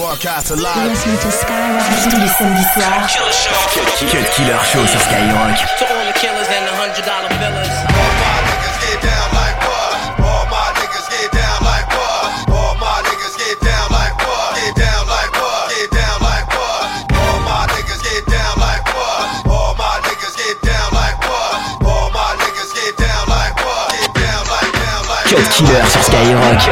broadcast live. Listen to Skyrock tous les samedis soirs. Cut Killer Show sur Skyrock. To all the killers and the hundred dollar billers. All my niggas get down like what? All my niggas get down like what? All my niggas get down like what? Get down like what? Get down like what? All my niggas get down like what? All my niggas get down like what? All my niggas get down like what? Get down like down like. Cut Killer sur Skyrock.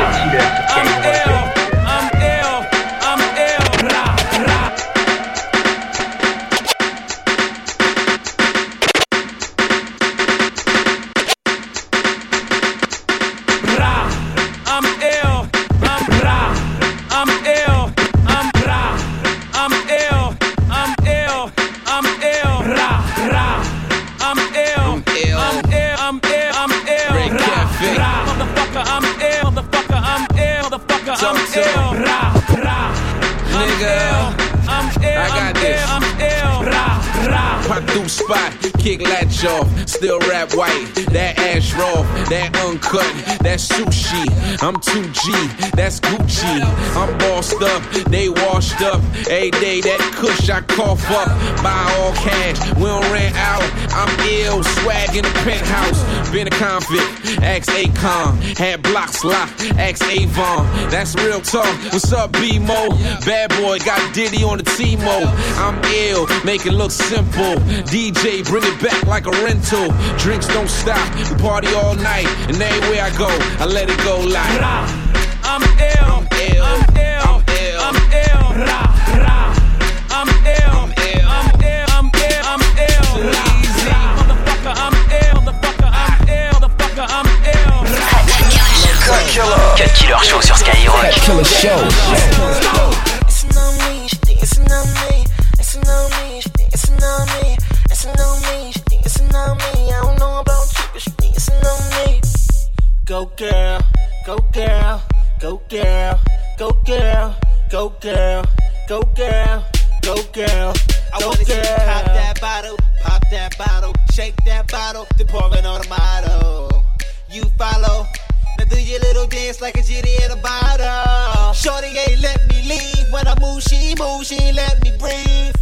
Kick latch off, still rap white. That ash raw, that uncut, that sushi. I'm 2G, that's Gucci. I'm bossed up, they washed up. Every day that kush I cough up. Buy all cash, we don't rent out. I'm ill, swag in the penthouse. Been a convict, ex Akon. Had blocks locked, ex Avon. That's real talk. What's up, B-Mo? Bad boy got Diddy on the T-Mo. I'm ill, make it look simple. DJ, bring it back like a rental. Drinks don't stop, party all night, and everywhere I go, I let it go like. I'm ill, I'm ill, I'm ill, I'm ill, I'm ill, ra, ra. I'm ill, I'm ill, I'm ill, I'm ill, I'm ill, easy. Motherfucker, I'm ill, motherfucker, I'm ill, motherfucker, I'm ill. Cut Killer, Cut Killer Show sur Skyrock. Cut Killer Show. Go girl, go girl, go girl. I wanna see you pop that bottle, pop that bottle, shake that bottle, then pour it on. You follow. Now do your little dance like a genie in a bottle. Shorty ain't let me leave when I move, she move, she ain't let me breathe.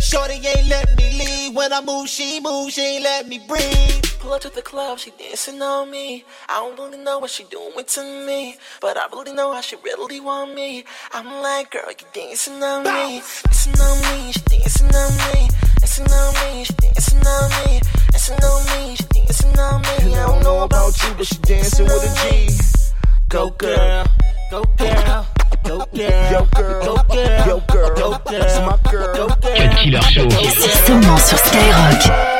Shorty ain't let me leave. When I move, she moves, she ain't let me breathe. Pull up to the club, she dancing on me. I don't really know what she doing to me, but I really know how she really want me. I'm like, girl, you dancing on me, dancing on me, she dancing on me, dancing on me, she dancing on me, dancing on me, she dancing on me. I don't know about you, but she dancing with a G. Go girl, go girl. Go girl, yo girl, go girl, yo girl, go girl, c'est ma girl. Cut Killer Show. C'est seulement sur Skyrock.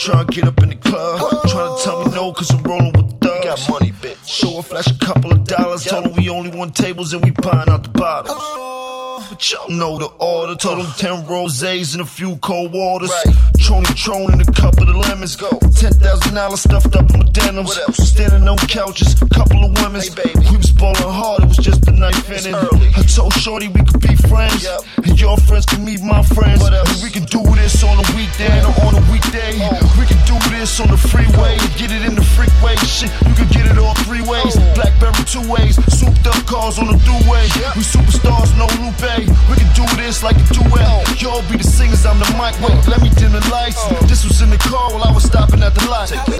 Trying to get up in the club. Trying to tell me no, cause I'm rolling with thugs. Got money, bitch. Show a flash a couple of dollars. Told them we only want tables and we buying out the bottles. Y'all know the order. Told them uh. 10 rosés and a few cold waters. Right. Trony Tron and a couple of lemons. Go. $10,000 stuffed up in my denims. What else? Standing on couches, couple of women. Hey, baby. We was ballin' hard, it was just a knife in it. I told Shorty we could be friends. Yep. And your friends can meet my friends. what And we can do this on a weekday or on a weekday. Oh. We can do this on the freeway. Get it in the freeway. Shit, you can get it all three ways. Oh. Blackberry two ways. Souped up cars on the. Yep. We superstars, no Lupe. We can do this like a duet. Y'all be the singers, I'm the mic. Wait, let me dim the lights. Uh. This was in the car while I was stopping at the light.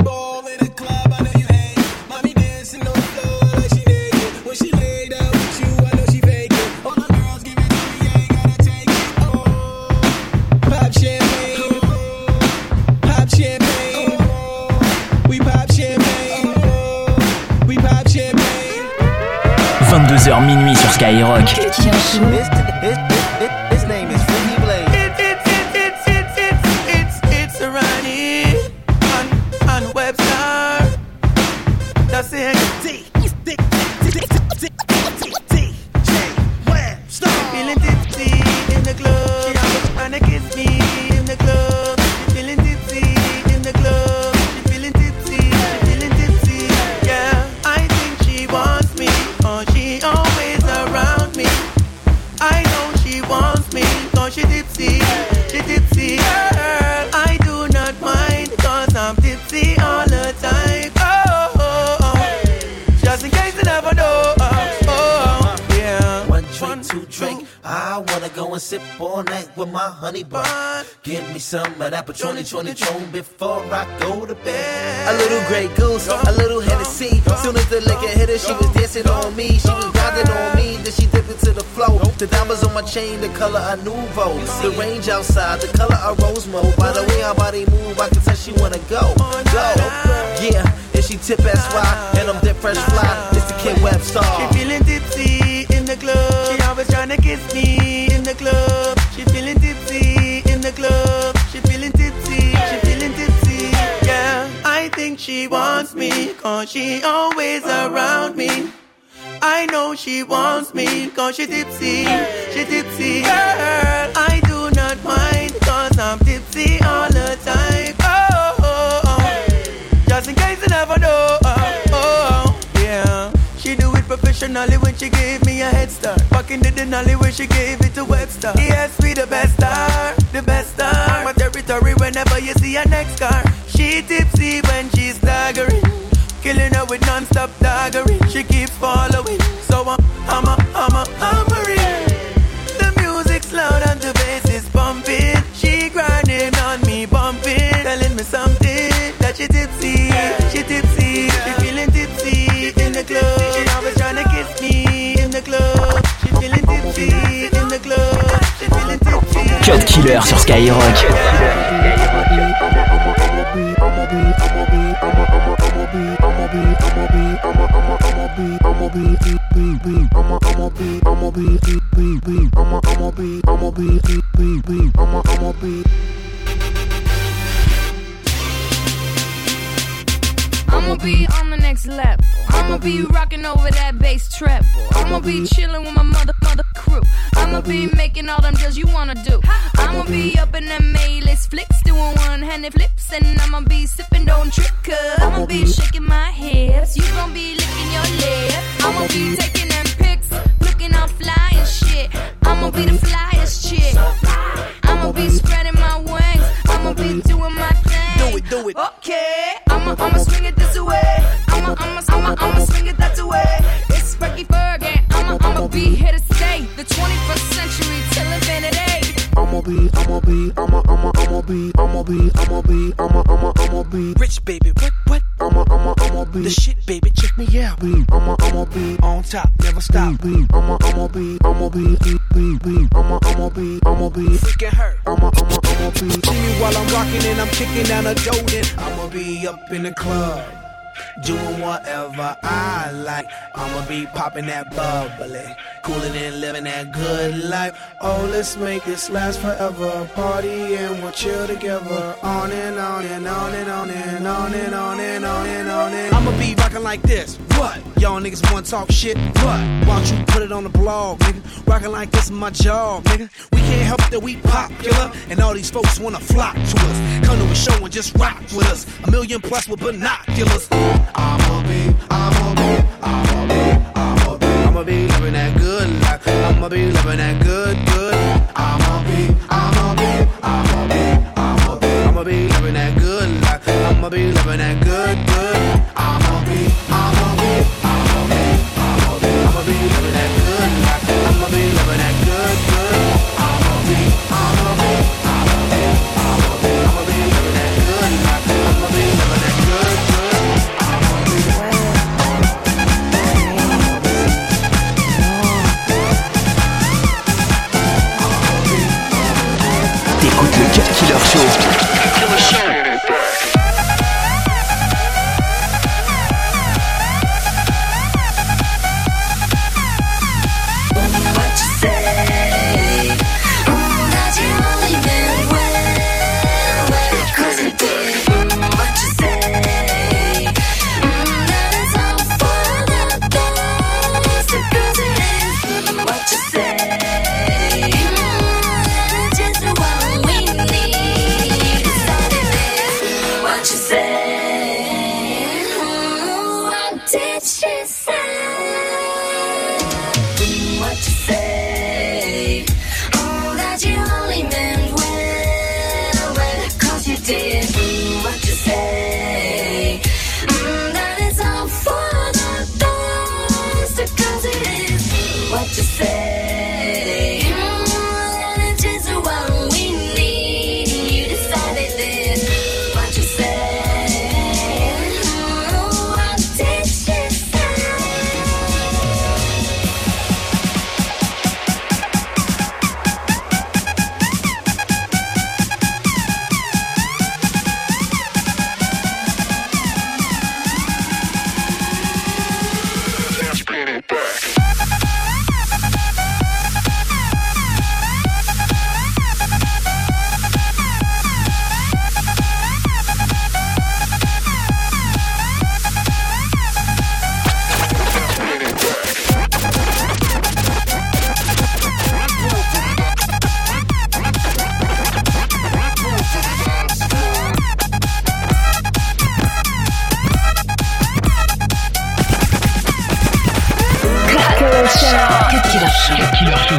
nagy. it? Sur my honey bun. Give me some of that Patron 20 before I go to bed. A little Grey Goose, a little Hennessy. Soon as the liquor hit her, she was dancing on me. She was grinding on me, then she dipped into the flow. The diamonds on my chain, the color of Nouveau. The range outside, the color of Rosemo. By the way her body move, I can tell she wanna go, go. Yeah, and she tip ass SY, and I'm dip fresh fly. It's the Kid Webstar. She feeling tipsy in the club. She always trying to kiss me she wants me, cause she always around me. I know she wants me, cause she tipsy, she tipsy. Girl, I do not mind, cause I'm tipsy all the time. Oh, oh, oh. just in case you never know. Oh, oh, oh. yeah. She do it professionally when she gave me a head start. Back in the Denali when she gave it to Webster. Yes, we the best star, the best star. My territory whenever you see a next car. She tipsy when she's staggering. Killing her with non-stop daggering. She keeps following. So I'm, I'm a, I'm a, hammering. The music's loud and the bass is pumping. She grinding on me, bumping. Telling me something that she tipsy, she tipsy. She feeling tipsy in the club. She always trying to kiss me in the club. She feeling tipsy in the club. She feeling tipsy. Cut Killer sur Skyrock. I'ma be on the next level. I'ma be rocking over that bass treble. I'ma be chilling with my mother, mother crew. I'ma be making all them deals you wanna do. I'ma be up in them A-list flicks, doing one-handed flips, and I'ma be sipping, don't I'ma be shaking my hips. You gon' be licking your lip. I'ma be taking them pics, looking all fly and shit. I'ma be the flyest chick. I'ma be spreading my wings. I'ma be doing my thing. Do it, do it. Okay, be, I'ma be, I'ma be, I'ma, I'ma, I'ma be Rich baby, what, what? I'ma, I'ma, I'ma be The shit, baby, check me out. be, I'ma, I'ma be On top, never stop. be, I'ma, I'ma be, I'ma be, be, be, be, I'ma, I'ma be, I'ma be, Freaking her. I'ma, I'ma, I'ma be. See me while I'm rocking and I'm kicking down a Jordan. I'ma be up in the club, doing whatever I like. I'ma be popping that bubbly, cooling and living that good life. Oh, let's make this last forever. Party and we'll chill together. On and on and on and on and on and on and on and on and I'ma be rocking like this. What? Y'all niggas wanna talk shit? What? Why don't you put it on the blog, nigga? Rocking like this is my job, nigga. We can't help that we popular, and all these folks wanna flock to us. Come to a show and just rock with us. A million plus with binoculars. I'ma be, I'ma be, I'ma be, be living that good, good. I'ma be, I'ma be, I'ma be, I'ma be, I'ma be living that good life. I'ma be living that Show.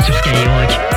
sur Skyrock.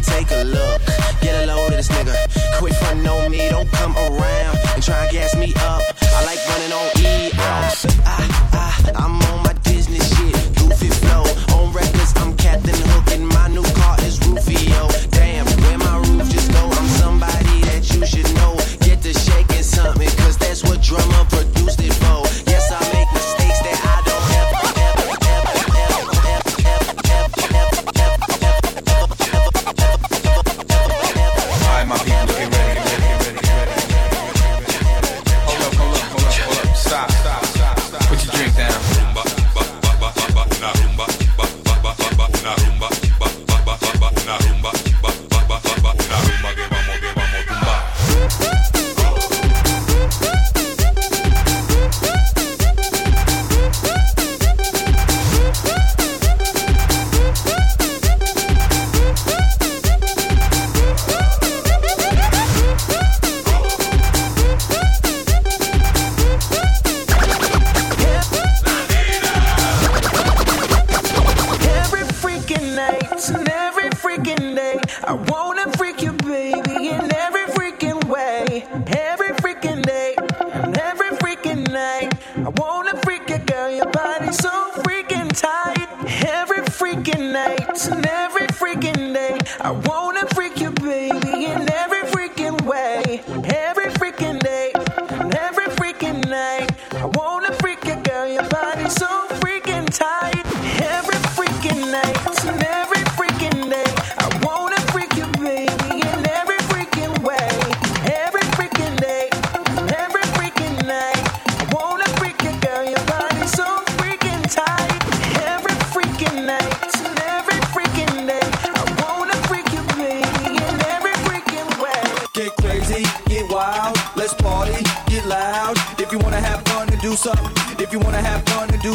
and take a look. Get a load of this nigga. Quit frontin' on me, don't come around and try and gas me up. I like running on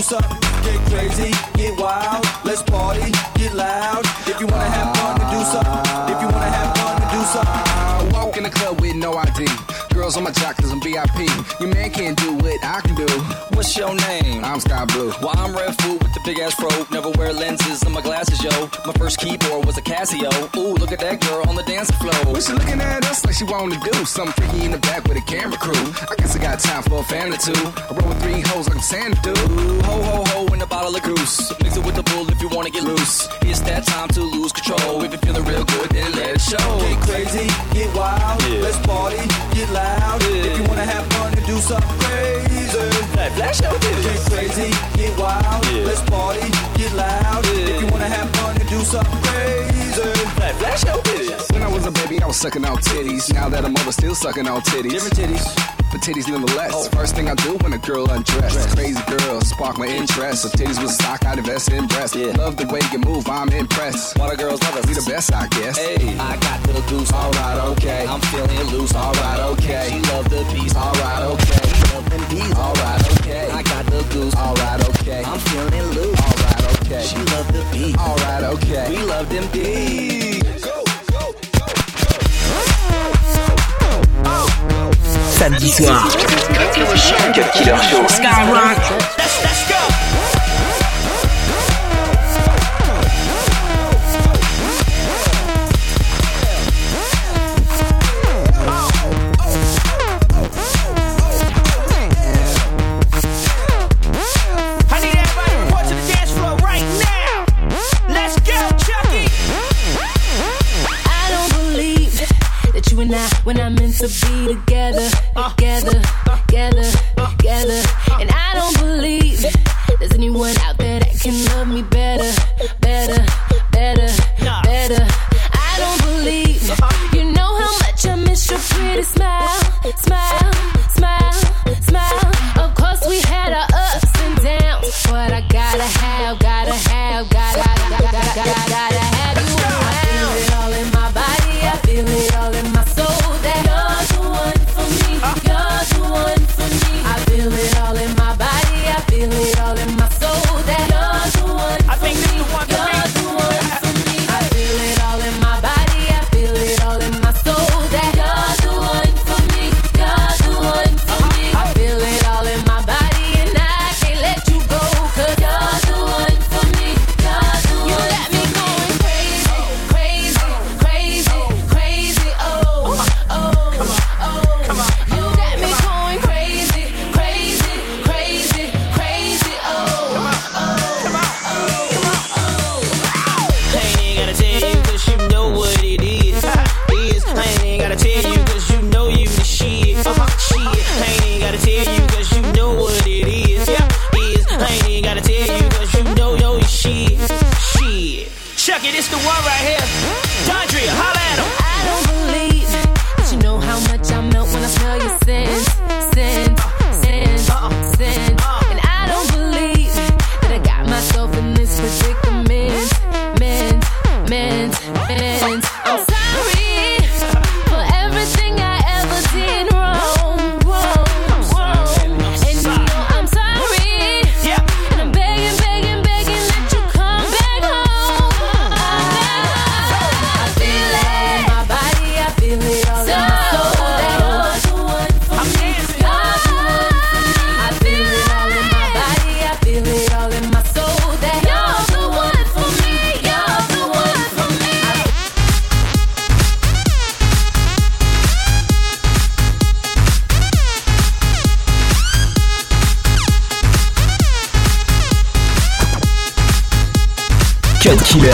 get crazy, get wild. Let's party, get loud. If you wanna have fun, to do something. If you wanna have fun, to do something. I walk in the club with no ID. Girls on my jock cause I'm VIP. Your man can't do what I can do. What's your name? I'm SkyBlu. Well, I'm Redfoo with the big ass fro lenses on my glasses, yo. My first keyboard was a Casio. Ooh, look at that girl on the dance floor. Well, she looking at us like she wanted to do something freaky in the back with a camera crew. I guess I got time for a fan or two. I roll with three hoes like I'm Santa dude. Ho ho ho in a bottle of goose. Mix it with the bull if you wanna get loose. It's that time to lose control. If you're feeling real good, then let it show. Get crazy, get wild, Yeah. let's party, get loud. Yeah. If you wanna have fun and do something crazy. Hey, flash your Get crazy, get wild, Yeah. let's party, get loud. Yeah. If you wanna have fun and do something crazy. Flash your titties. When I was a baby, I was sucking on titties. Now that I'm older, still sucking on titties. Different titties. But titties nonetheless. Oh. First thing I do when a girl undressed. Crazy girl, spark my interest. So titties was a stock, I'd invest in breasts. Yeah. Love the way you move, I'm impressed. Why the girls love us? We the best, I guess. Hey, I got the goose. Alright, okay. I'm feeling loose. Alright, okay. She love the beast. Alright, okay. Love them bees. Alright, okay. Beat. Alright, okay. We love them bees. Oh. Samedi soir. Cut Killer Show. Skyrock. To be together, uh, together, together,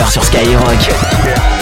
Sur Skyrock.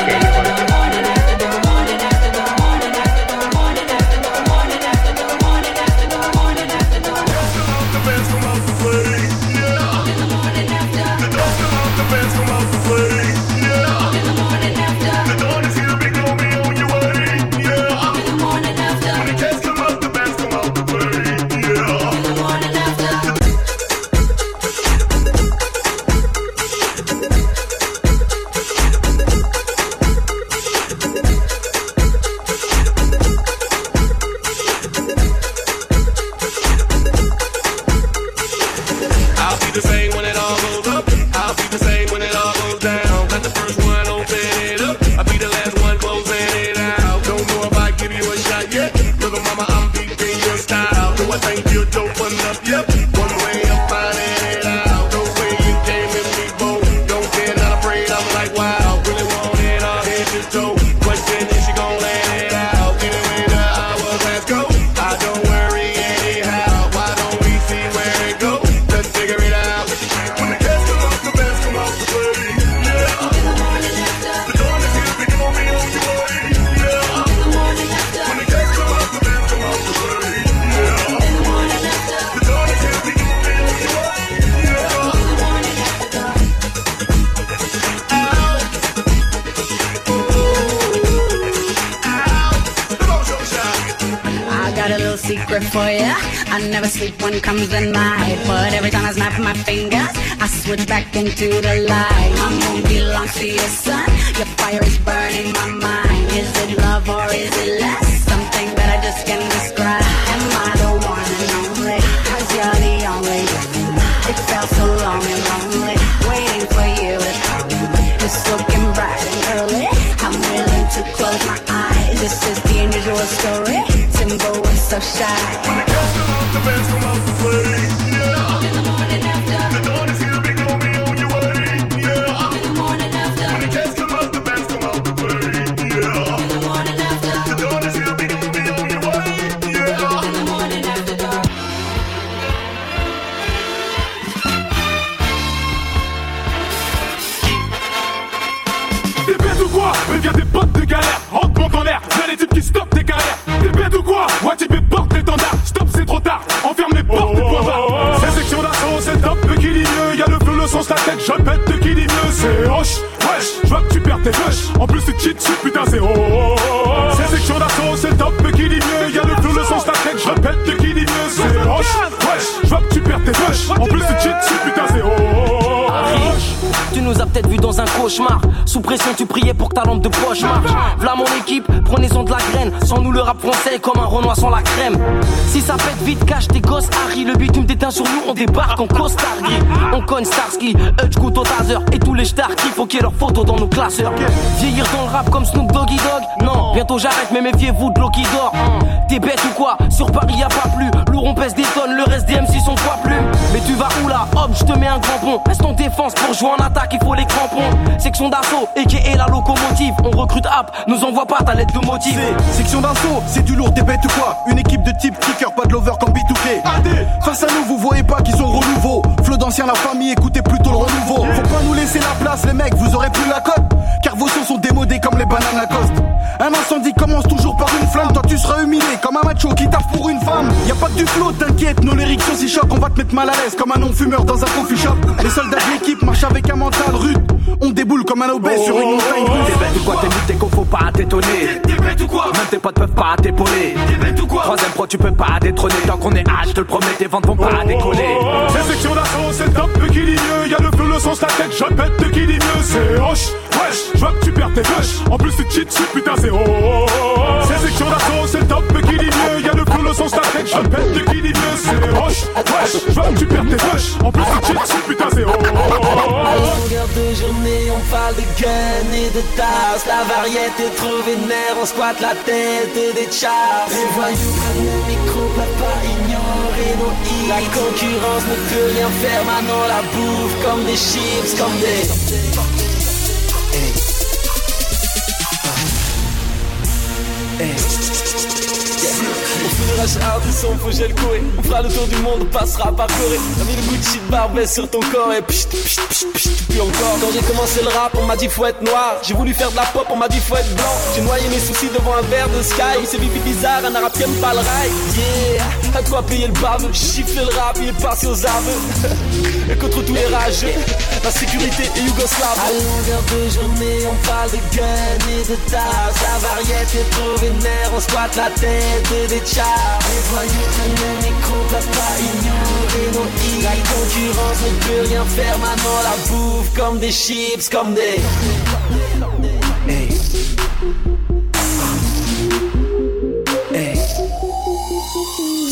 For ya. I never sleep when comes the night, but every time I snap my fingers, I switch back into the light. My moon belongs to your sun. Your fire is burning my mind. Is it love or is it less? Something that I just can't describe. Am I the one and only? Cause you're the only one. It felt so long and lonely, waiting for you to come. It's looking bright and early. I'm willing to close my eyes. This is the unusual story. Is shy. T'es Je pète de qui dit mieux C'est hoche Je vois que tu perds tes rushs En plus tu cheat dessus putain c'est oh C'est section d'assaut C'est top de qui dit mieux? Y'a le feu le son la tête Je pète de qui dit mieux C'est hoche Wesh Je vois que tu perds tes rushs En plus tu cheat dessus putain c'est Tu nous as peut-être vu un cauchemar. Sous pression, tu priais pour que ta lampe de poche marche. V'là mon équipe, prenez-en de la graine. Sans nous, le rap français est comme un Renoir sans la crème. Si ça pète vite, cache tes gosses, Harry. Le bitume t'éteint sur nous, on débarque en costard gris. On cogne Starsky, Hutch, Couteau, Taser. Et tous les stars qui faut qu'il leurs photos dans nos classeurs. Vieillir dans le rap comme Snoop Doggy Dog. Non, bientôt j'arrête, mais méfiez-vous de l'eau qui dort. T'es bête ou quoi? Sur Paris y a pas plus. Lourd, on pèse des tonnes, le reste des MC sont poids plumes. Mais tu vas où là? Hop, je te mets un grand pont. Reste en défense pour jouer en attaque, il faut les crampons. Section d'assaut, et qui est la locomotive. On recrute app, nous envoie pas ta lettre de motive. Section d'assaut, c'est du lourd, t'es bête ou quoi? Une équipe de type kicker, pas de lover comme B2K Face à nous, vous voyez pas qu'ils sont renouveau Flot d'ancien, la famille, écoutez plutôt le renouveau. Faut pas nous laisser la place, les mecs, vous aurez plus la cote. Car vos sons sont démodés comme les bananes Lacoste Un incendie commence toujours macho qui taffe pour une femme. Y a pas que du flot, t'inquiète, nos lyrics sont si chocs On va te mettre mal à l'aise comme un non-fumeur dans un coffee shop. Les soldats de l'équipe marchent avec un mental rude. On déboule comme un obèse sur une montagne russe T'es bête ou quoi? T'es nul, t'es con, faut pas t'étonner. T'es bête ou quoi? Même tes potes peuvent pas t'épauler. T'es bête ou quoi? Troisième pro, tu peux pas détrôner. Tant qu'on est H, je te le promets, tes ventes vont pas décoller. C'est section d'assaut, c'est top de qui dit mieux? Y'a le feu, le son, la tête, je pète de qui dit mieux? C'est hoche, wesh, je vois que tu perds tes rushs En plus tu cheat dessus, putain c'est oh C'est section d'assaut, c'est top de qui dit mieux? Y'a le feu, le son, la tête, je pète de qui dit mieux C'est hoche, wesh, je vois que tu perds tes rushs En plus tu cheat dessus, putain c'est oh longueur de journée, on parle de gun et de tasse. La variété trop vénère, on squatte la tête des chars. Les voyous prennent le micro, pas ignorer nos hits. La concurrence ne peut rien faire, maintenant la bouffe comme des chips, comme des. On faut gel. On fera le tour du monde, on passera par Corée. T'as mis le Gucci de Barbès sur ton corps et pchit, pchit, pchit, puis encore. Quand j'ai commencé le rap, on m'a dit faut être noir. J'ai voulu faire de la pop, on m'a dit faut être blanc. J'ai noyé mes soucis devant un verre de sky. C'est bibi bizarre, un arabe qui aime pas le rail. Yeah, à toi payer le bave. Chiffler le rap, il est aux armes. et contre tous les rageux, la sécurité est yougoslave. À longueur de journée, on parle de gun et de tasse. La variété est trop vénère, on squatte la tête des chars. Les voyous prennent le micro, peuvent pas ignorer nos hits. La concurrence ne peut rien faire, maintenant la bouffe comme des chips, comme des.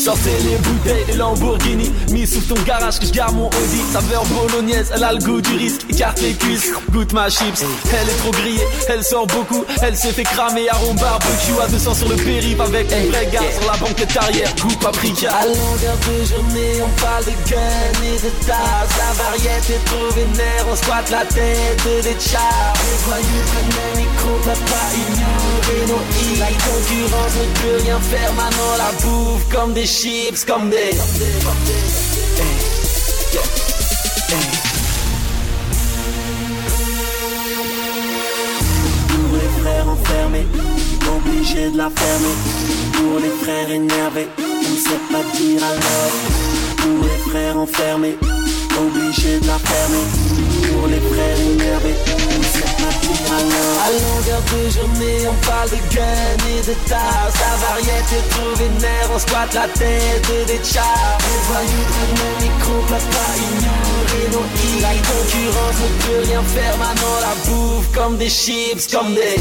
Sortez les bouteilles, les Lamborghini. Mis sous ton garage que je garde mon Audi. Saveur bolognaise, elle a le goût du risque. Écarte les cuisses, goûte ma chips. Elle est trop grillée, elle sort beaucoup. Elle s'est fait cramer à rond barbecue À 200 sur le périph' avec un vrai gars Sur la banquette arrière, goût paprika. À longueur de journée, on parle de gun et de tasse La variété est trop vénère, on squatte la tête des chars Les voyous prennent le micro, pas ignorer nos hits La concurrence ne peut rien faire, maintenant la bouffe comme des chips, comme des. Pour les frères enfermés, obligés de la fermer. Pour les frères énervés, on sait pas dire alors. Pour les frères enfermés, obligés de la fermer. Pour les frères énervés, pas. À longueur de journée, on parle de gun et de tasse La variété trouve une nerf, on squatte la tête des chars. Les voyous prennent le micro, papa ignorer. Nos hits La concurrence ne peut rien faire, maintenant la bouffe comme des chips, comme des